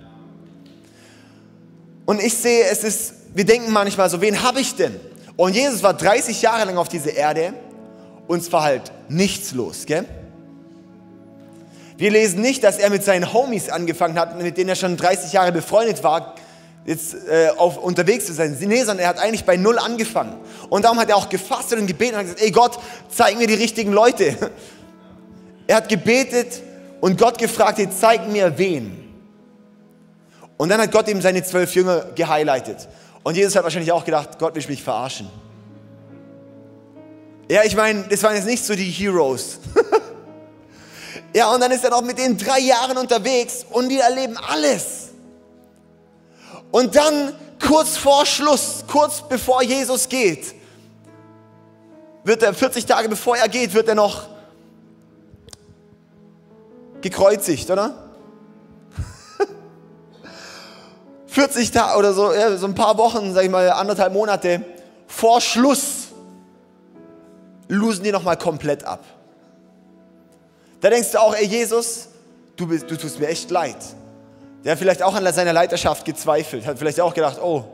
Und ich sehe, es ist, wir denken manchmal so, wen habe ich denn? Und Jesus war 30 Jahre lang auf dieser Erde und es war halt nichts los, gell? Wir lesen nicht, dass er mit seinen Homies angefangen hat, mit denen er schon 30 Jahre befreundet war, jetzt äh, auf, unterwegs zu sein. Nee, sondern er hat eigentlich bei Null angefangen. Und darum hat er auch gefastet und gebetet und hat gesagt, ey Gott, zeig mir die richtigen Leute. Er hat gebetet und Gott gefragt, hey, zeig mir wen. Und dann hat Gott ihm seine zwölf Jünger gehighlightet. Und Jesus hat wahrscheinlich auch gedacht, Gott will mich verarschen. Ja, ich meine, das waren jetzt nicht so die Heroes. ja, und dann ist er noch mit den drei Jahren unterwegs und die erleben alles. Und dann kurz vor Schluss, kurz bevor Jesus geht, wird er 40 Tage bevor er geht, wird er noch gekreuzigt, oder? 40 Tage oder so, ja, so ein paar Wochen, sag ich mal, anderthalb Monate vor Schluss losen die nochmal komplett ab. Da denkst du auch, ey Jesus, du, bist, du tust mir echt leid. Der hat vielleicht auch an seiner Leiterschaft gezweifelt, hat vielleicht auch gedacht, oh,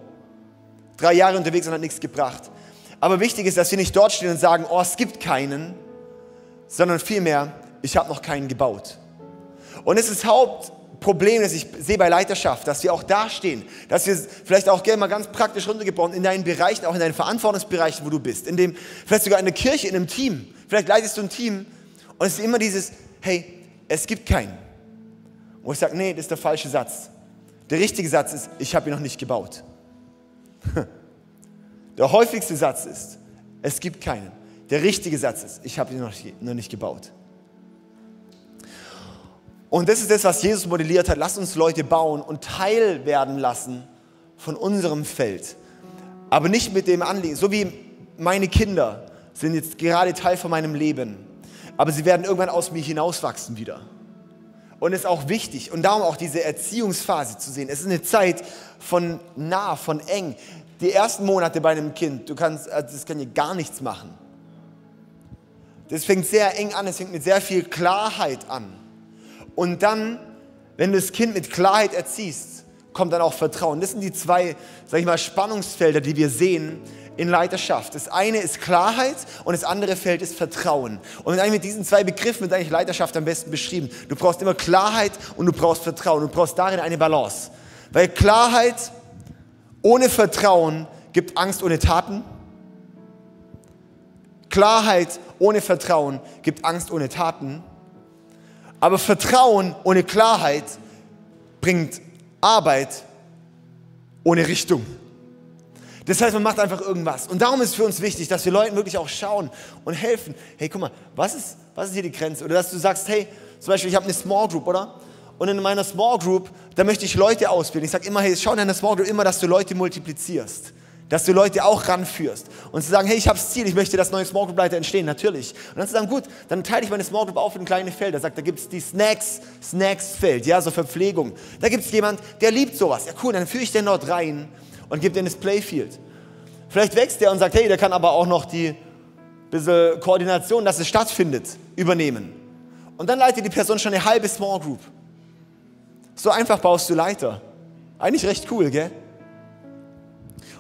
drei Jahre unterwegs und hat nichts gebracht. Aber wichtig ist, dass wir nicht dort stehen und sagen, oh, es gibt keinen, sondern vielmehr, ich habe noch keinen gebaut. Und es ist Haupt, Problem, das ich sehe bei Leiterschaft, dass wir auch dastehen, dass wir vielleicht auch gerne mal ganz praktisch runtergebrochen in deinen Bereichen, auch in deinen Verantwortungsbereichen, wo du bist, in dem, vielleicht sogar in der Kirche, in einem Team. Vielleicht leitest du ein Team und es ist immer dieses, hey, es gibt keinen. Wo ich sage, nee, das ist der falsche Satz. Der richtige Satz ist, ich habe ihn noch nicht gebaut. Der häufigste Satz ist, es gibt keinen. Der richtige Satz ist, ich habe ihn noch nicht gebaut. Und das ist das, was Jesus modelliert hat. Lass uns Leute bauen und Teil werden lassen von unserem Feld. Aber nicht mit dem Anliegen, so wie meine Kinder sind jetzt gerade Teil von meinem Leben. Aber sie werden irgendwann aus mir hinauswachsen wieder. Und es ist auch wichtig und darum auch diese Erziehungsphase zu sehen. Es ist eine Zeit von nah, von eng. Die ersten Monate bei einem Kind, du kannst, also das kann dir gar nichts machen. Das fängt sehr eng an, es fängt mit sehr viel Klarheit an. Und dann, wenn du das Kind mit Klarheit erziehst, kommt dann auch Vertrauen. Das sind die zwei, sag ich mal, Spannungsfelder, die wir sehen in Leiterschaft. Das eine ist Klarheit und das andere Feld ist Vertrauen. Und eigentlich mit diesen zwei Begriffen wird eigentlich Leiterschaft am besten beschrieben. Du brauchst immer Klarheit und du brauchst Vertrauen. Du brauchst darin eine Balance. Weil Klarheit ohne Vertrauen gibt Angst ohne Taten. Klarheit ohne Vertrauen gibt Angst ohne Taten. Aber Vertrauen ohne Klarheit bringt Arbeit ohne Richtung. Das heißt, man macht einfach irgendwas. Und darum ist für uns wichtig, dass wir Leuten wirklich auch schauen und helfen. Hey, guck mal, was ist, was ist hier die Grenze? Oder dass du sagst, hey, zum Beispiel, ich habe eine Small Group, oder? Und in meiner Small Group, da möchte ich Leute ausbilden. Ich sage immer, hey, schau in deiner Small Group immer, dass du Leute multiplizierst dass du Leute auch ranführst und zu sagen, hey, ich habe das Ziel, ich möchte, dass neue Small Group Leiter entstehen, natürlich. Und dann zu sagen, gut, dann teile ich meine Small Group auf in kleine Felder. Sagt, da gibt es die Snacks, Snacks Feld, ja, so Verpflegung. Da gibt es jemand, der liebt sowas. Ja, cool, dann führe ich den dort rein und gebe den das Playfield. Vielleicht wächst der und sagt, hey, der kann aber auch noch die bisschen Koordination, dass es stattfindet, übernehmen. Und dann leitet die Person schon eine halbe Small Group. So einfach baust du Leiter. Eigentlich recht cool, gell?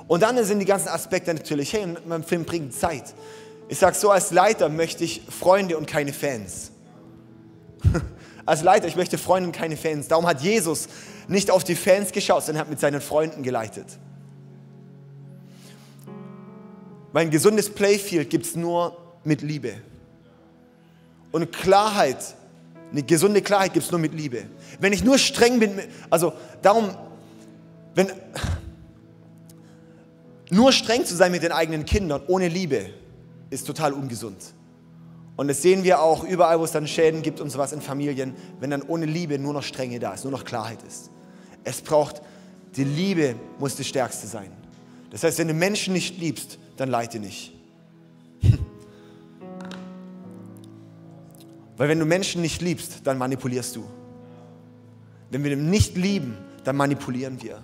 Und dann sind die ganzen Aspekte natürlich, hey, mein Film bringt Zeit. Ich sage so, als Leiter möchte ich Freunde und keine Fans. Als Leiter, ich möchte Freunde und keine Fans. Darum hat Jesus nicht auf die Fans geschaut, sondern hat mit seinen Freunden geleitet. Weil ein gesundes Playfield gibt es nur mit Liebe. Und Klarheit, eine gesunde Klarheit gibt es nur mit Liebe. Wenn ich nur streng bin, also darum, wenn, nur streng zu sein mit den eigenen Kindern ohne Liebe ist total ungesund. Und das sehen wir auch überall, wo es dann Schäden gibt und sowas in Familien, wenn dann ohne Liebe nur noch Strenge da ist, nur noch Klarheit ist. Es braucht, die Liebe muss das Stärkste sein. Das heißt, wenn du Menschen nicht liebst, dann leite nicht. Weil wenn du Menschen nicht liebst, dann manipulierst du. Wenn wir nicht lieben, dann manipulieren wir.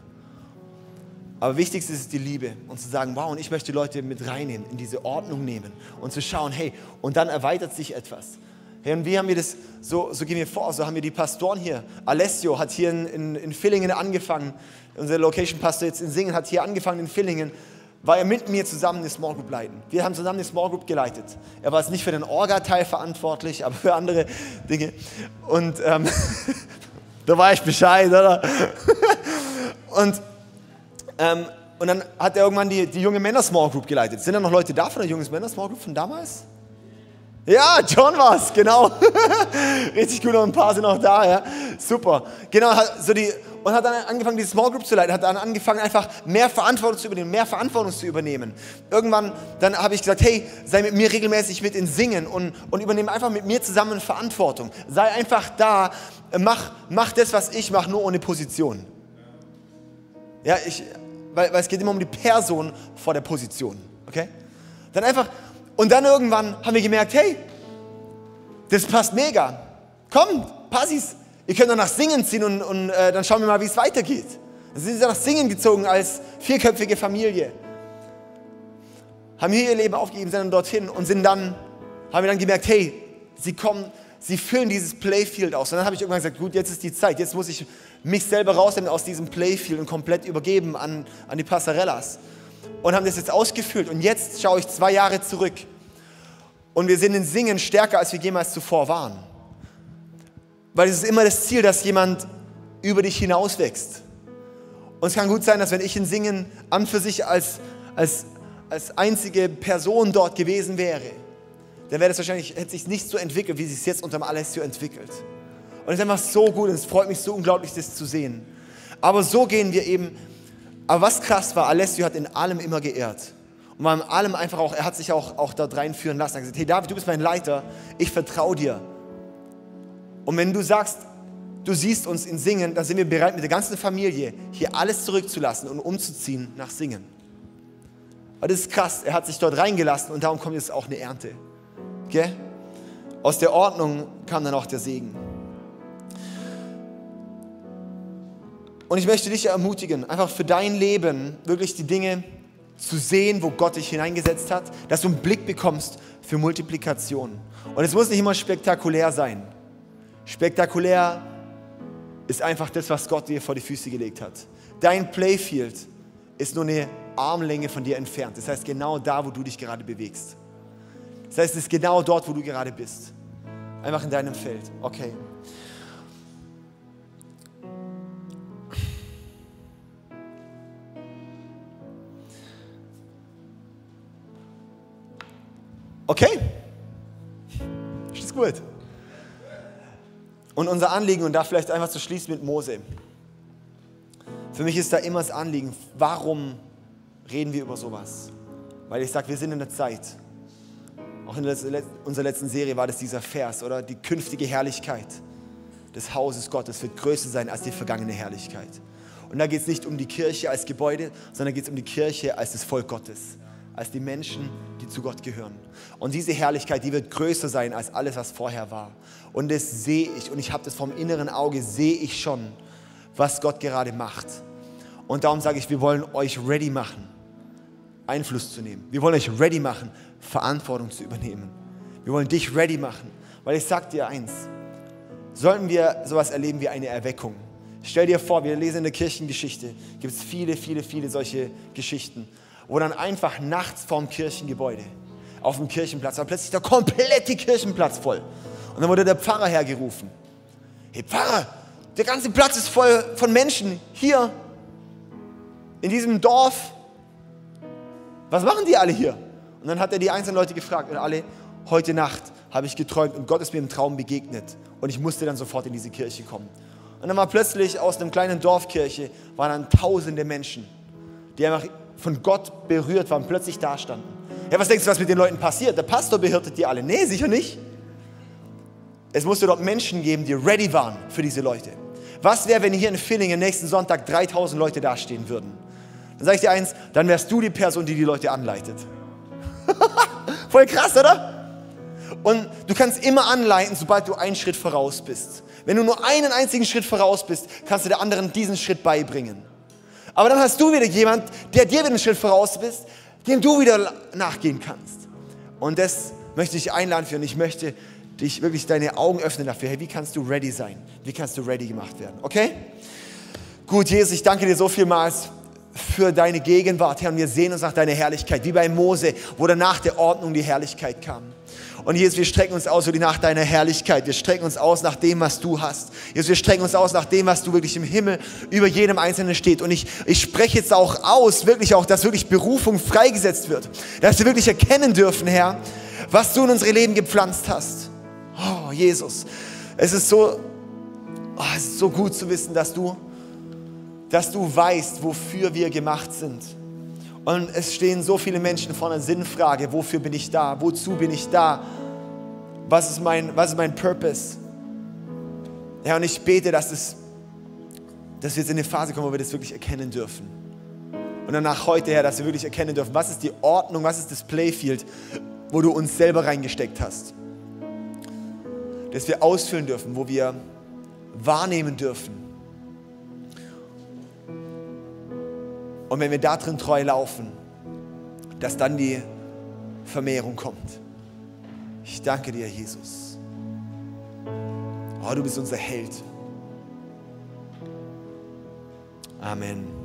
Aber wichtigste ist die Liebe und zu sagen, wow, und ich möchte Leute mit reinnehmen, in diese Ordnung nehmen und zu schauen, hey, und dann erweitert sich etwas. Hey, und wie haben wir das, so, so gehen wir vor, so haben wir die Pastoren hier. Alessio hat hier in, in, in Villingen angefangen, unser Location-Pastor jetzt in Singen hat hier angefangen in Villingen, war er mit mir zusammen eine Small Group leiten. Wir haben zusammen eine Small Group geleitet. Er war jetzt nicht für den Orga-Teil verantwortlich, aber für andere Dinge. Und ähm, da war ich Bescheid, oder? und, ähm, und dann hat er irgendwann die, die junge Männer Small Group geleitet. Sind da noch Leute da von der jungen Männer Small Group von damals? Ja, John war's, genau. Richtig gut, noch ein paar sind noch da, ja. Super. Genau, so die, und hat dann angefangen, die Small Group zu leiten, hat dann angefangen, einfach mehr Verantwortung zu übernehmen, mehr Verantwortung zu übernehmen. Irgendwann, dann habe ich gesagt, hey, sei mit mir regelmäßig mit in Singen und, und übernehme einfach mit mir zusammen Verantwortung. Sei einfach da, mach, mach das, was ich mache, nur ohne Position. Ja, ich, weil, weil es geht immer um die Person vor der Position, okay? Dann einfach, und dann irgendwann haben wir gemerkt, hey, das passt mega. Komm, Passis, ihr könnt dann nach Singen ziehen und, und äh, dann schauen wir mal, wie es weitergeht. Dann sind sie nach Singen gezogen als vierköpfige Familie. Haben hier ihr Leben aufgegeben, sind dann dorthin und sind dann, haben wir dann gemerkt, hey, sie kommen, sie füllen dieses Playfield aus. Und dann habe ich irgendwann gesagt, gut, jetzt ist die Zeit, jetzt muss ich mich selber rausnehmen aus diesem Playfield und komplett übergeben an, an die Passarellas und haben das jetzt ausgefüllt. Und jetzt schaue ich zwei Jahre zurück und wir sind in Singen stärker, als wir jemals zuvor waren. Weil es ist immer das Ziel, dass jemand über dich hinauswächst. Und es kann gut sein, dass wenn ich in Singen an für sich als, als, als einzige Person dort gewesen wäre, dann wäre das wahrscheinlich, hätte sich nicht so entwickelt, wie es sich jetzt unter dem Alessio entwickelt. Und es ist einfach so gut und es freut mich so unglaublich, das zu sehen. Aber so gehen wir eben aber was krass war, Alessio hat in allem immer geehrt. Und war in allem einfach auch, er hat sich auch, auch da reinführen lassen. Er hat gesagt, hey David, du bist mein Leiter, ich vertraue dir. Und wenn du sagst, du siehst uns in Singen, dann sind wir bereit, mit der ganzen Familie hier alles zurückzulassen und umzuziehen nach Singen. Aber das ist krass, er hat sich dort reingelassen und darum kommt jetzt auch eine Ernte. Okay? Aus der Ordnung kam dann auch der Segen. Und ich möchte dich ermutigen, einfach für dein Leben wirklich die Dinge zu sehen, wo Gott dich hineingesetzt hat, dass du einen Blick bekommst für Multiplikation. Und es muss nicht immer spektakulär sein. Spektakulär ist einfach das, was Gott dir vor die Füße gelegt hat. Dein Playfield ist nur eine Armlänge von dir entfernt. Das heißt, genau da, wo du dich gerade bewegst. Das heißt, es ist genau dort, wo du gerade bist. Einfach in deinem Feld. Okay. Okay, ist gut. Und unser Anliegen, und da vielleicht einfach zu schließen mit Mose. Für mich ist da immer das Anliegen, warum reden wir über sowas? Weil ich sage, wir sind in der Zeit. Auch in unserer letzten Serie war das dieser Vers, oder? Die künftige Herrlichkeit des Hauses Gottes wird größer sein als die vergangene Herrlichkeit. Und da geht es nicht um die Kirche als Gebäude, sondern geht es um die Kirche als das Volk Gottes als die Menschen, die zu Gott gehören. Und diese Herrlichkeit, die wird größer sein als alles, was vorher war. Und das sehe ich und ich habe das vom inneren Auge, sehe ich schon, was Gott gerade macht. Und darum sage ich, wir wollen euch ready machen, Einfluss zu nehmen. Wir wollen euch ready machen, Verantwortung zu übernehmen. Wir wollen dich ready machen, weil ich sage dir eins, sollten wir sowas erleben wie eine Erweckung. Stell dir vor, wir lesen in der Kirchengeschichte, gibt es viele, viele, viele solche Geschichten wo dann einfach nachts vorm Kirchengebäude, auf dem Kirchenplatz, war plötzlich der komplette Kirchenplatz voll. Und dann wurde der Pfarrer hergerufen. Hey Pfarrer, der ganze Platz ist voll von Menschen hier in diesem Dorf. Was machen die alle hier? Und dann hat er die einzelnen Leute gefragt und alle, heute Nacht habe ich geträumt und Gott ist mir im Traum begegnet und ich musste dann sofort in diese Kirche kommen. Und dann war plötzlich aus einem kleinen Dorfkirche waren dann tausende Menschen, die einfach von Gott berührt waren, plötzlich da standen. Ja, was denkst du, was mit den Leuten passiert? Der Pastor behirtet die alle. Nee, sicher nicht. Es musste dort Menschen geben, die ready waren für diese Leute. Was wäre, wenn hier in Villingen nächsten Sonntag 3000 Leute dastehen würden? Dann sage ich dir eins, dann wärst du die Person, die die Leute anleitet. Voll krass, oder? Und du kannst immer anleiten, sobald du einen Schritt voraus bist. Wenn du nur einen einzigen Schritt voraus bist, kannst du der anderen diesen Schritt beibringen. Aber dann hast du wieder jemand, der dir wieder einen Schritt voraus bist, dem du wieder nachgehen kannst. Und das möchte ich einladen für und ich möchte dich wirklich deine Augen öffnen dafür. Hey, wie kannst du ready sein? Wie kannst du ready gemacht werden? Okay? Gut, Jesus, ich danke dir so vielmals für deine Gegenwart, Herr, und wir sehen uns nach deiner Herrlichkeit, wie bei Mose, wo dann nach der Ordnung die Herrlichkeit kam. Und Jesus, wir strecken uns aus nach deiner Herrlichkeit. Wir strecken uns aus nach dem, was du hast. Jesus, wir strecken uns aus nach dem, was du wirklich im Himmel über jedem Einzelnen steht. Und ich, ich spreche jetzt auch aus, wirklich auch, dass wirklich Berufung freigesetzt wird. Dass wir wirklich erkennen dürfen, Herr, was du in unsere Leben gepflanzt hast. Oh, Jesus. Es ist so, oh, es ist so gut zu wissen, dass du, dass du weißt, wofür wir gemacht sind. Und es stehen so viele Menschen vor einer Sinnfrage, wofür bin ich da? Wozu bin ich da? Was ist mein, was ist mein Purpose? Ja, und ich bete, dass, es, dass wir jetzt in eine Phase kommen, wo wir das wirklich erkennen dürfen. Und danach heute, Herr, dass wir wirklich erkennen dürfen, was ist die Ordnung, was ist das Playfield, wo du uns selber reingesteckt hast. Dass wir ausfüllen dürfen, wo wir wahrnehmen dürfen, Und wenn wir da drin treu laufen, dass dann die Vermehrung kommt. Ich danke dir, Jesus. Oh, du bist unser Held. Amen.